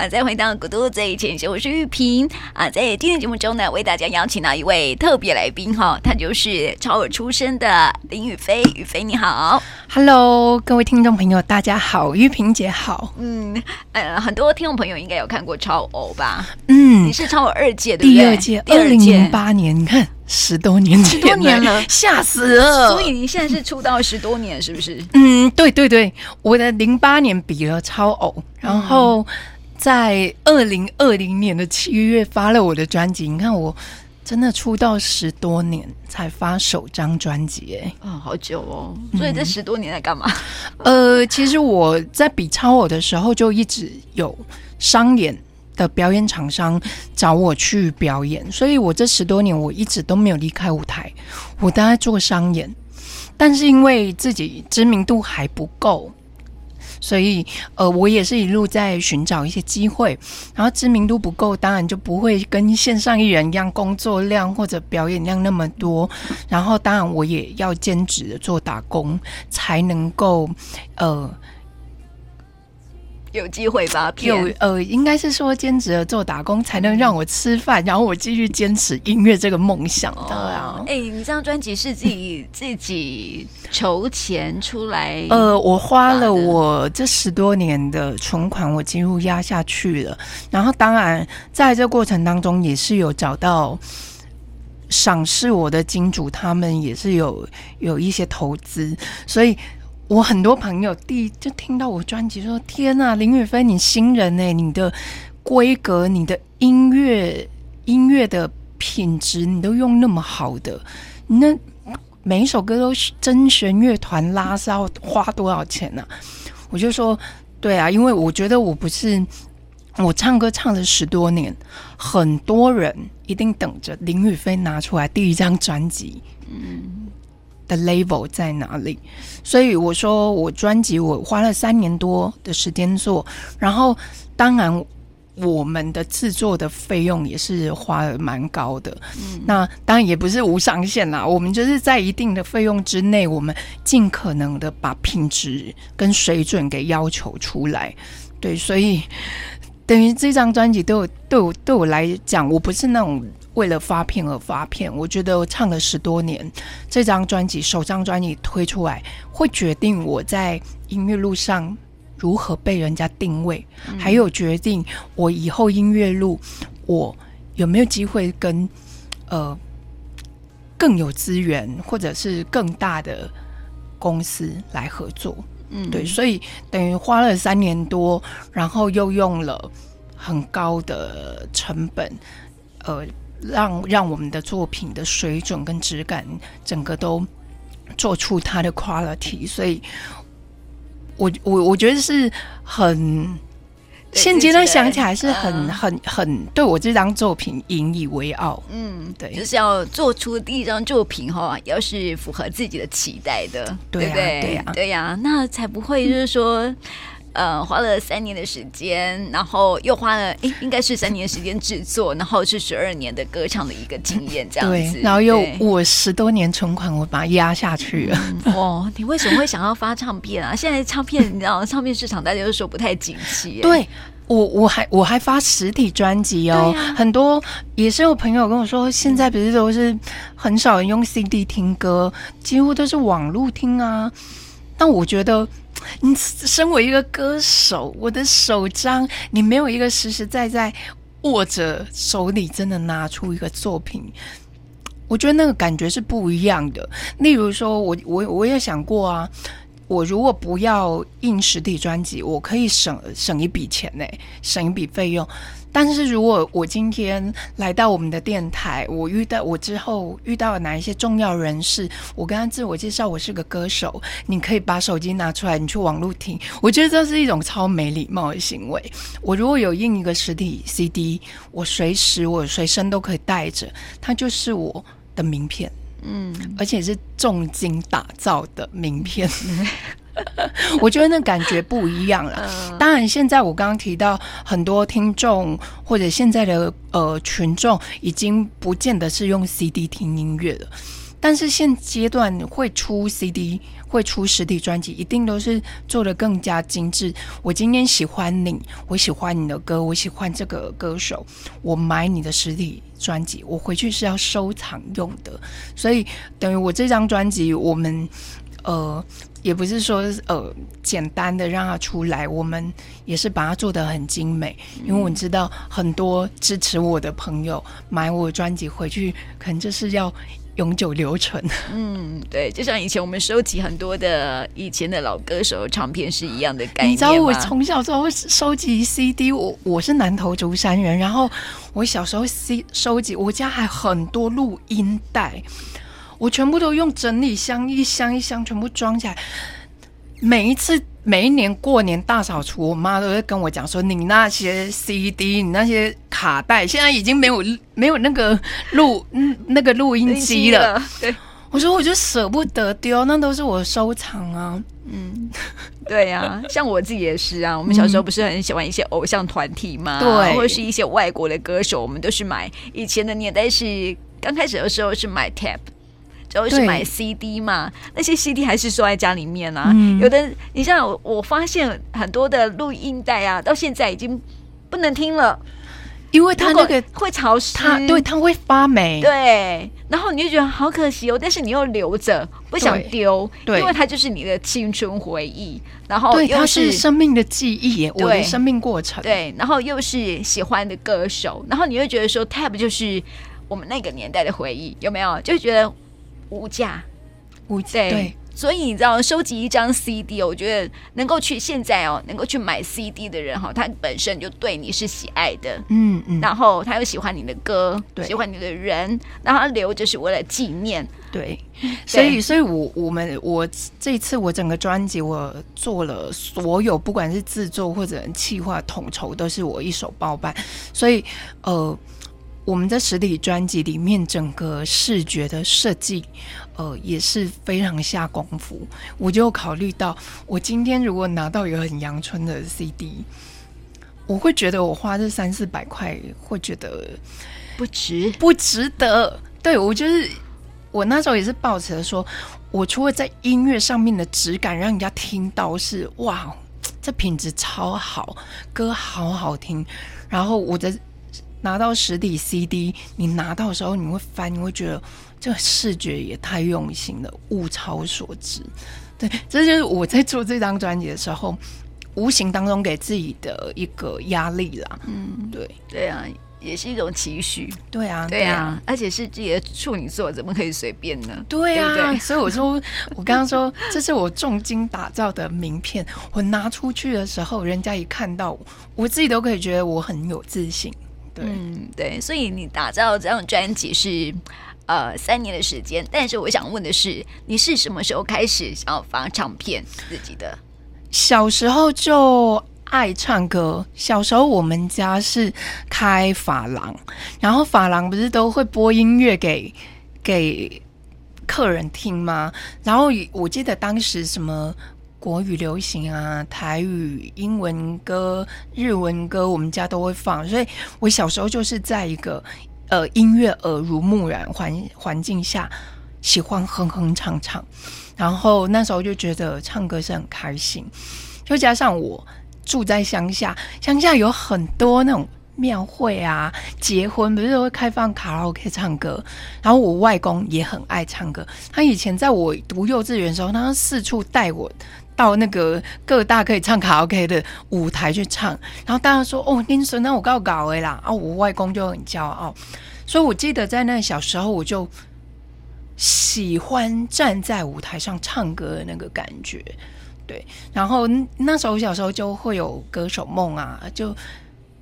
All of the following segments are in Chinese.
啊，再回到古都最前线，我是玉萍啊。在今天节目中呢，为大家邀请到一位特别来宾哈，他就是超偶出身的林羽飞。羽飞你好，Hello，各位听众朋友，大家好，玉萍姐好。嗯呃，很多听众朋友应该有看过超偶吧？嗯，你是超偶二届对不对？第二届，二零零八年，你看十多年前，十多年了，吓死了。所以你现在是出道十多年，是不是？嗯，对对对，我的零八年比了超偶，然后。嗯在二零二零年的七月发了我的专辑，你看我真的出道十多年才发首张专辑，哎，啊，好久哦！所以这十多年在干嘛？嗯。呃，其实我在比超我的时候就一直有商演的表演厂商找我去表演，所以我这十多年我一直都没有离开舞台，我都在做商演，但是因为自己知名度还不够。所以，呃，我也是一路在寻找一些机会，然后知名度不够，当然就不会跟线上艺人一样工作量或者表演量那么多。然后，当然我也要兼职的做打工，才能够，呃。有机会吧？有呃，应该是说兼职的做打工才能让我吃饭，然后我继续坚持音乐这个梦想。对啊，哎、欸，你这张专辑是自己自己筹钱出来？呃，我花了我这十多年的存款，我几乎压下去了。然后，当然在这过程当中，也是有找到赏识我的金主，他们也是有有一些投资，所以。我很多朋友第一就听到我专辑说：“天呐，林宇飞，你新人哎，你的规格、你的音乐、音乐的品质，你都用那么好的，那每一首歌都甄选乐团拉是要花多少钱呢？”我就说：“对啊，因为我觉得我不是我唱歌唱了十多年，很多人一定等着林雨飞拿出来第一张专辑。”嗯。的 label 在哪里？所以我说，我专辑我花了三年多的时间做，然后当然我们的制作的费用也是花了蛮高的。嗯，那当然也不是无上限啦，我们就是在一定的费用之内，我们尽可能的把品质跟水准给要求出来。对，所以等于这张专辑对我对我对我来讲，我不是那种。为了发片而发片，我觉得我唱了十多年，这张专辑首张专辑推出来，会决定我在音乐路上如何被人家定位，嗯、还有决定我以后音乐路我有没有机会跟呃更有资源或者是更大的公司来合作。嗯，对，所以等于花了三年多，然后又用了很高的成本，呃。让让我们的作品的水准跟质感，整个都做出它的 quality，所以我我我觉得是很现阶段想起来是很、嗯、很很对我这张作品引以为傲。嗯，对，就是要做出第一张作品哈，要是符合自己的期待的，对不对？对呀、啊，对呀、啊，那才不会就是说。嗯呃，花了三年的时间，然后又花了，诶，应该是三年的时间制作，然后是十二年的歌唱的一个经验，这样子。对，然后又我十多年存款，我把它压下去了。嗯、哦，你为什么会想要发唱片啊？现在唱片，你知道，唱片市场大家都说不太景气。对，我我还我还发实体专辑哦，啊、很多也是有朋友跟我说，现在不是都是很少人用 CD 听歌，几乎都是网络听啊。但我觉得。你身为一个歌手，我的首张你没有一个实实在在握着手里，真的拿出一个作品，我觉得那个感觉是不一样的。例如说，我我我也想过啊，我如果不要印实体专辑，我可以省省一笔钱呢，省一笔费用。但是如果我今天来到我们的电台，我遇到我之后遇到了哪一些重要人士，我跟他自我介绍，我是个歌手，你可以把手机拿出来，你去网络听。我觉得这是一种超没礼貌的行为。我如果有印一个实体 CD，我随时我随身都可以带着，它就是我的名片，嗯，而且是重金打造的名片。我觉得那感觉不一样了。当然，现在我刚刚提到很多听众或者现在的呃群众，已经不见得是用 CD 听音乐了。但是现阶段会出 CD，会出实体专辑，一定都是做的更加精致。我今天喜欢你，我喜欢你的歌，我喜欢这个歌手，我买你的实体专辑，我回去是要收藏用的。所以等于我这张专辑，我们呃也不是说呃简单的让它出来，我们也是把它做的很精美。因为我知道很多支持我的朋友买我的专辑回去，可能就是要。永久留存。嗯，对，就像以前我们收集很多的以前的老歌手唱片是一样的概念。你知道我从小时候收集 CD，我我是南投竹山人，然后我小时候 C 收集，我家还很多录音带，我全部都用整理箱一箱一箱全部装起来，每一次。每一年过年大扫除，我妈都会跟我讲说：“你那些 CD，你那些卡带，现在已经没有没有那个录嗯那个录音机了。了”对，我说我就舍不得丢，那都是我收藏啊。嗯，对呀、啊，像我自己也是啊。我们小时候不是很喜欢一些偶像团体吗？对，或者是一些外国的歌手，我们都是买。以前的年代是刚开始的时候是买 tape。就是买 CD 嘛，那些 CD 还是收在家里面啊。嗯、有的，你像我，我发现很多的录音带啊，到现在已经不能听了，因为它那个会潮湿，它对它会发霉。对，然后你就觉得好可惜哦，但是你又留着，不想丢，对，因为它就是你的青春回忆。然后又是对，它是生命的记忆，我的生命过程。对，然后又是喜欢的歌手，然后你会觉得说，Tape 就是我们那个年代的回忆，有没有？就觉得。无价，无价。对，所以你知道，收集一张 CD，我觉得能够去现在哦，能够去买 CD 的人哈，他本身就对你是喜爱的，嗯嗯，然后他又喜欢你的歌，对，喜欢你的人，然后他留着是为了纪念，对。所以，所以我我们我这次我整个专辑我做了所有，不管是制作或者企划统筹，都是我一手包办。所以，呃。我们在实体专辑里面，整个视觉的设计，呃，也是非常下功夫。我就考虑到，我今天如果拿到一个很阳春的 CD，我会觉得我花这三四百块，会觉得不值，不值得。对，我就是我那时候也是抱持说，我除了在音乐上面的质感让人家听到是哇，这品质超好，歌好好听，然后我的。拿到实体 CD，你拿到的时候你会翻，你会觉得这个视觉也太用心了，物超所值。对，这就是我在做这张专辑的时候，无形当中给自己的一个压力啦。嗯，对，对啊，也是一种期许。对啊，对啊，而且是自己的处女座，怎么可以随便呢？对啊，对对，所以我说，我刚刚说这是我重金打造的名片，我拿出去的时候，人家一看到我，我自己都可以觉得我很有自信。嗯，对，所以你打造这张专辑是呃三年的时间，但是我想问的是，你是什么时候开始想要发唱片自己的？小时候就爱唱歌，小时候我们家是开发廊，然后发廊不是都会播音乐给给客人听吗？然后我记得当时什么。国语流行啊，台语、英文歌、日文歌，我们家都会放。所以我小时候就是在一个呃音乐耳濡目染环环境下，喜欢哼哼唱唱。然后那时候就觉得唱歌是很开心，就加上我住在乡下，乡下有很多那种庙会啊，结婚不是会开放卡拉 OK 唱歌。然后我外公也很爱唱歌，他以前在我读幼稚园的时候，他四处带我。到那个各大可以唱卡拉 OK 的舞台去唱，然后大家说：“哦，林孙，那我告搞哎啦！”啊，我外公就很骄傲，所以我记得在那小时候，我就喜欢站在舞台上唱歌的那个感觉。对，然后那时候小时候就会有歌手梦啊，就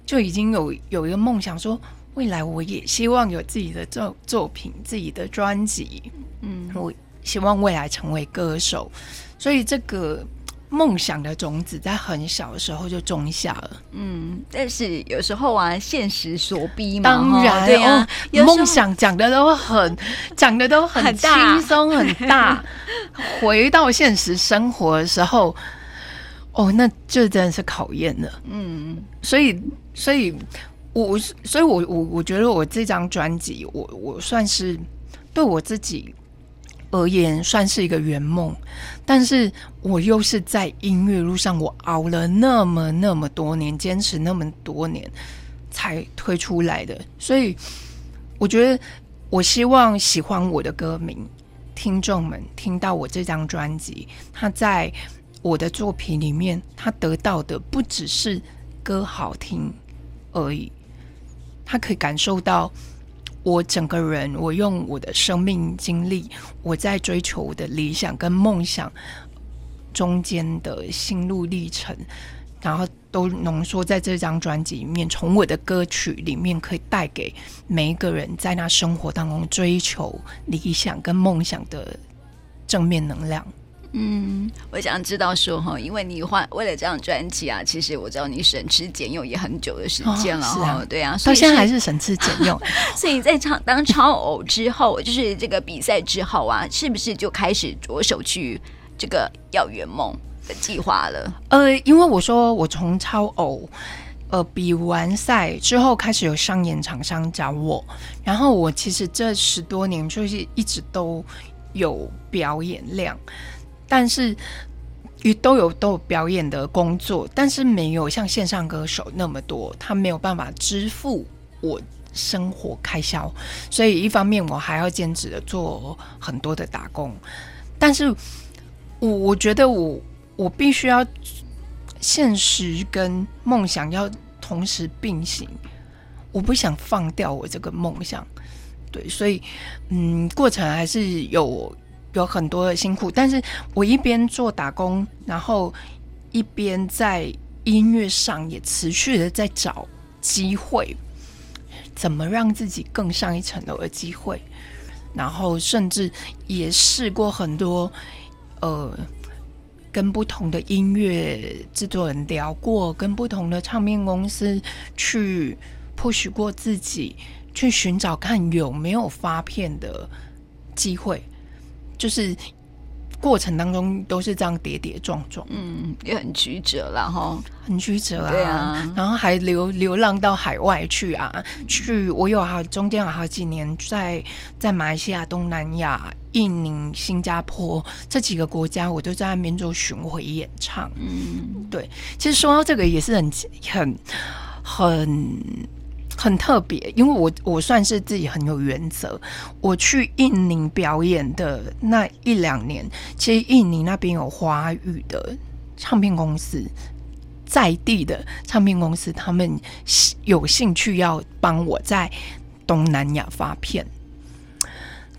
就已经有有一个梦想，说未来我也希望有自己的作作品、自己的专辑。嗯，我希望未来成为歌手。所以这个梦想的种子在很小的时候就种下了。嗯，但是有时候啊，现实所逼嘛，当然，对啊，梦想讲的都很 讲的都很轻松很大，回到现实生活的时候，哦，那这真的是考验了。嗯，所以，所以我，所以我，我，我觉得我这张专辑，我，我算是对我自己。而言算是一个圆梦，但是我又是在音乐路上，我熬了那么那么多年，坚持那么多年才推出来的，所以我觉得，我希望喜欢我的歌迷听众们听到我这张专辑，他在我的作品里面，他得到的不只是歌好听而已，他可以感受到。我整个人，我用我的生命经历，我在追求我的理想跟梦想中间的心路历程，然后都浓缩在这张专辑里面。从我的歌曲里面，可以带给每一个人在那生活当中追求理想跟梦想的正面能量。嗯，我想知道说哈，因为你换为了这张专辑啊，其实我知道你省吃俭用也很久的时间了哈、哦啊，对啊，到现在还是省吃俭用。所以在唱当超偶之后，就是这个比赛之后啊，是不是就开始着手去这个要圆梦的计划了？呃，因为我说我从超偶呃比完赛之后，开始有商演厂商找我，然后我其实这十多年就是一直都有表演量。但是，也都有都有表演的工作，但是没有像线上歌手那么多，他没有办法支付我生活开销，所以一方面我还要兼职的做很多的打工，但是我我觉得我我必须要现实跟梦想要同时并行，我不想放掉我这个梦想，对，所以嗯，过程还是有。有很多的辛苦，但是我一边做打工，然后一边在音乐上也持续的在找机会，怎么让自己更上一层楼的机会，然后甚至也试过很多，呃，跟不同的音乐制作人聊过，跟不同的唱片公司去 push 过自己，去寻找看有没有发片的机会。就是过程当中都是这样跌跌撞撞，嗯，也很曲折了哈，很曲折啊。对啊，然后还流流浪到海外去啊，去我有好中间有好几年在在马来西亚、东南亚、印尼、新加坡这几个国家，我都在那边做巡回演唱。嗯，对，其实说到这个也是很很很。很特别，因为我我算是自己很有原则。我去印尼表演的那一两年，其实印尼那边有华语的唱片公司，在地的唱片公司，他们有兴趣要帮我在东南亚发片。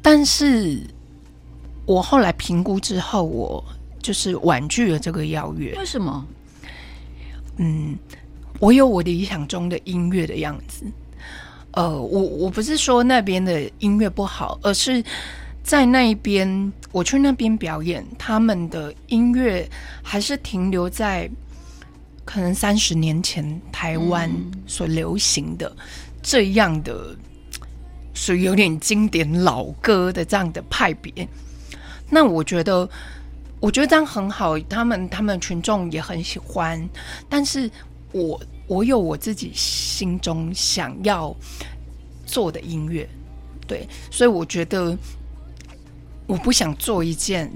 但是我后来评估之后，我就是婉拒了这个邀约。为什么？嗯。我有我理想中的音乐的样子，呃，我我不是说那边的音乐不好，而是在那一边，我去那边表演，他们的音乐还是停留在可能三十年前台湾所流行的这样的，属于有点经典老歌的这样的派别。那我觉得，我觉得这样很好，他们他们群众也很喜欢，但是。我我有我自己心中想要做的音乐，对，所以我觉得我不想做一件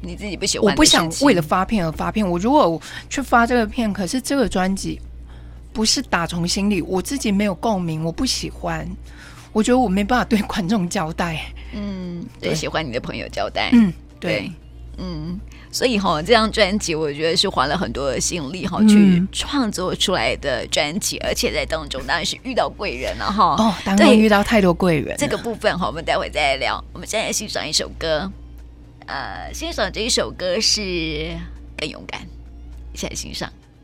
你自己不喜欢，我不想为了发片而发片。我如果去发这个片，可是这个专辑不是打从心里，我自己没有共鸣，我不喜欢，我觉得我没办法对 观众交代。嗯，对，喜欢你的朋友交代。嗯，对，嗯。所以哈，这张专辑我觉得是花了很多的心力哈，去创作出来的专辑，而且在当中当然是遇到贵人了哈。哦，当然遇到太多贵人。这个部分哈，我们待会再来聊。我们现在来欣赏一首歌，呃，欣赏这一首歌是《更勇敢》，一起来欣赏。